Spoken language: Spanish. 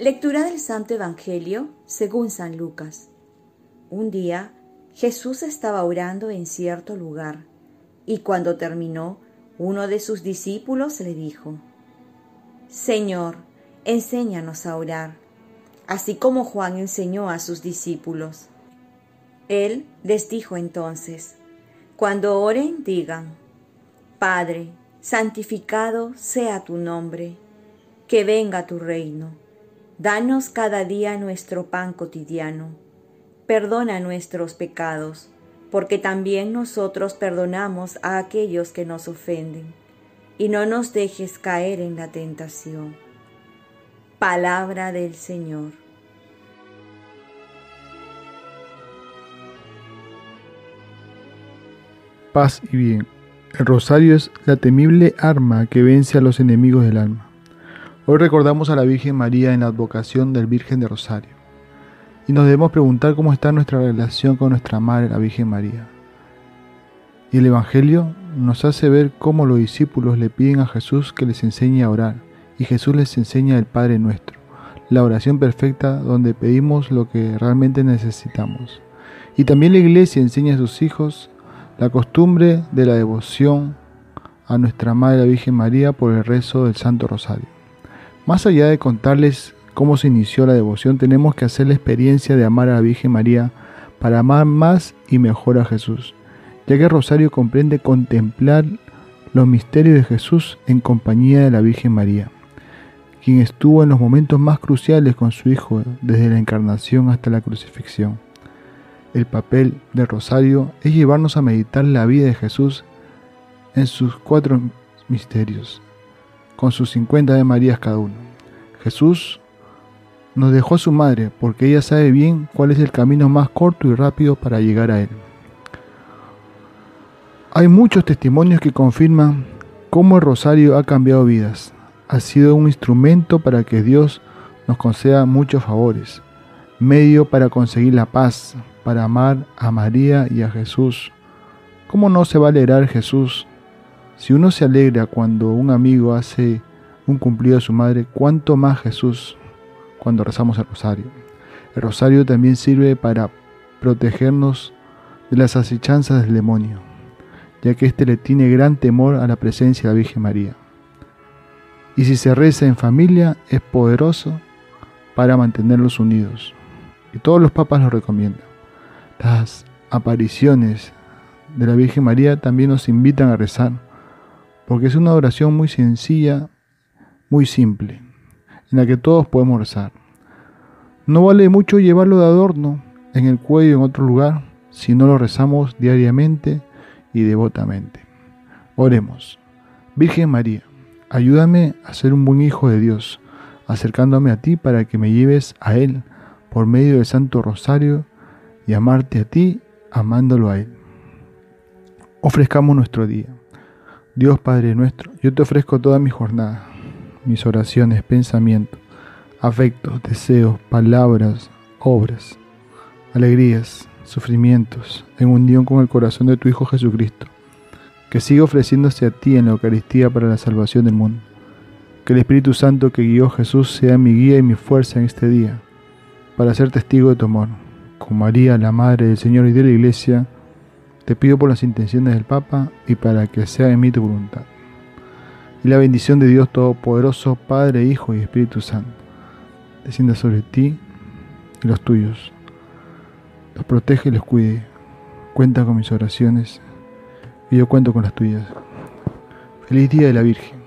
Lectura del Santo Evangelio según San Lucas. Un día Jesús estaba orando en cierto lugar y cuando terminó, uno de sus discípulos le dijo, Señor, enséñanos a orar, así como Juan enseñó a sus discípulos. Él les dijo entonces, Cuando oren, digan, Padre, santificado sea tu nombre, que venga tu reino Danos cada día nuestro pan cotidiano. Perdona nuestros pecados, porque también nosotros perdonamos a aquellos que nos ofenden. Y no nos dejes caer en la tentación. Palabra del Señor. Paz y bien. El rosario es la temible arma que vence a los enemigos del alma. Hoy recordamos a la Virgen María en la advocación del Virgen de Rosario. Y nos debemos preguntar cómo está nuestra relación con nuestra Madre, la Virgen María. Y el Evangelio nos hace ver cómo los discípulos le piden a Jesús que les enseñe a orar. Y Jesús les enseña el Padre nuestro, la oración perfecta donde pedimos lo que realmente necesitamos. Y también la Iglesia enseña a sus hijos la costumbre de la devoción a nuestra Madre la Virgen María por el rezo del Santo Rosario. Más allá de contarles cómo se inició la devoción, tenemos que hacer la experiencia de amar a la Virgen María para amar más y mejor a Jesús, ya que Rosario comprende contemplar los misterios de Jesús en compañía de la Virgen María, quien estuvo en los momentos más cruciales con su Hijo, desde la encarnación hasta la crucifixión. El papel de Rosario es llevarnos a meditar la vida de Jesús en sus cuatro misterios, con sus 50 de Marías cada uno. Jesús nos dejó a su madre porque ella sabe bien cuál es el camino más corto y rápido para llegar a Él. Hay muchos testimonios que confirman cómo el rosario ha cambiado vidas. Ha sido un instrumento para que Dios nos conceda muchos favores, medio para conseguir la paz, para amar a María y a Jesús. ¿Cómo no se va a alegrar Jesús si uno se alegra cuando un amigo hace un cumplido a su madre, cuánto más Jesús cuando rezamos el rosario. El rosario también sirve para protegernos de las acechanzas del demonio, ya que éste le tiene gran temor a la presencia de la Virgen María. Y si se reza en familia, es poderoso para mantenerlos unidos. Y todos los papas lo recomiendan. Las apariciones de la Virgen María también nos invitan a rezar porque es una oración muy sencilla, muy simple, en la que todos podemos rezar. No vale mucho llevarlo de adorno en el cuello en otro lugar si no lo rezamos diariamente y devotamente. Oremos. Virgen María, ayúdame a ser un buen hijo de Dios, acercándome a ti para que me lleves a Él por medio del Santo Rosario y amarte a ti amándolo a Él. Ofrezcamos nuestro día. Dios Padre nuestro, yo te ofrezco toda mi jornada, mis oraciones, pensamientos, afectos, deseos, palabras, obras, alegrías, sufrimientos, en unión con el corazón de tu Hijo Jesucristo, que siga ofreciéndose a ti en la Eucaristía para la salvación del mundo. Que el Espíritu Santo que guió Jesús sea mi guía y mi fuerza en este día, para ser testigo de tu amor. Con María, la Madre del Señor y de la Iglesia, te pido por las intenciones del Papa y para que sea en mí tu voluntad. Y la bendición de Dios Todopoderoso, Padre, Hijo y Espíritu Santo, descienda sobre ti y los tuyos. Los protege y los cuide. Cuenta con mis oraciones y yo cuento con las tuyas. Feliz Día de la Virgen.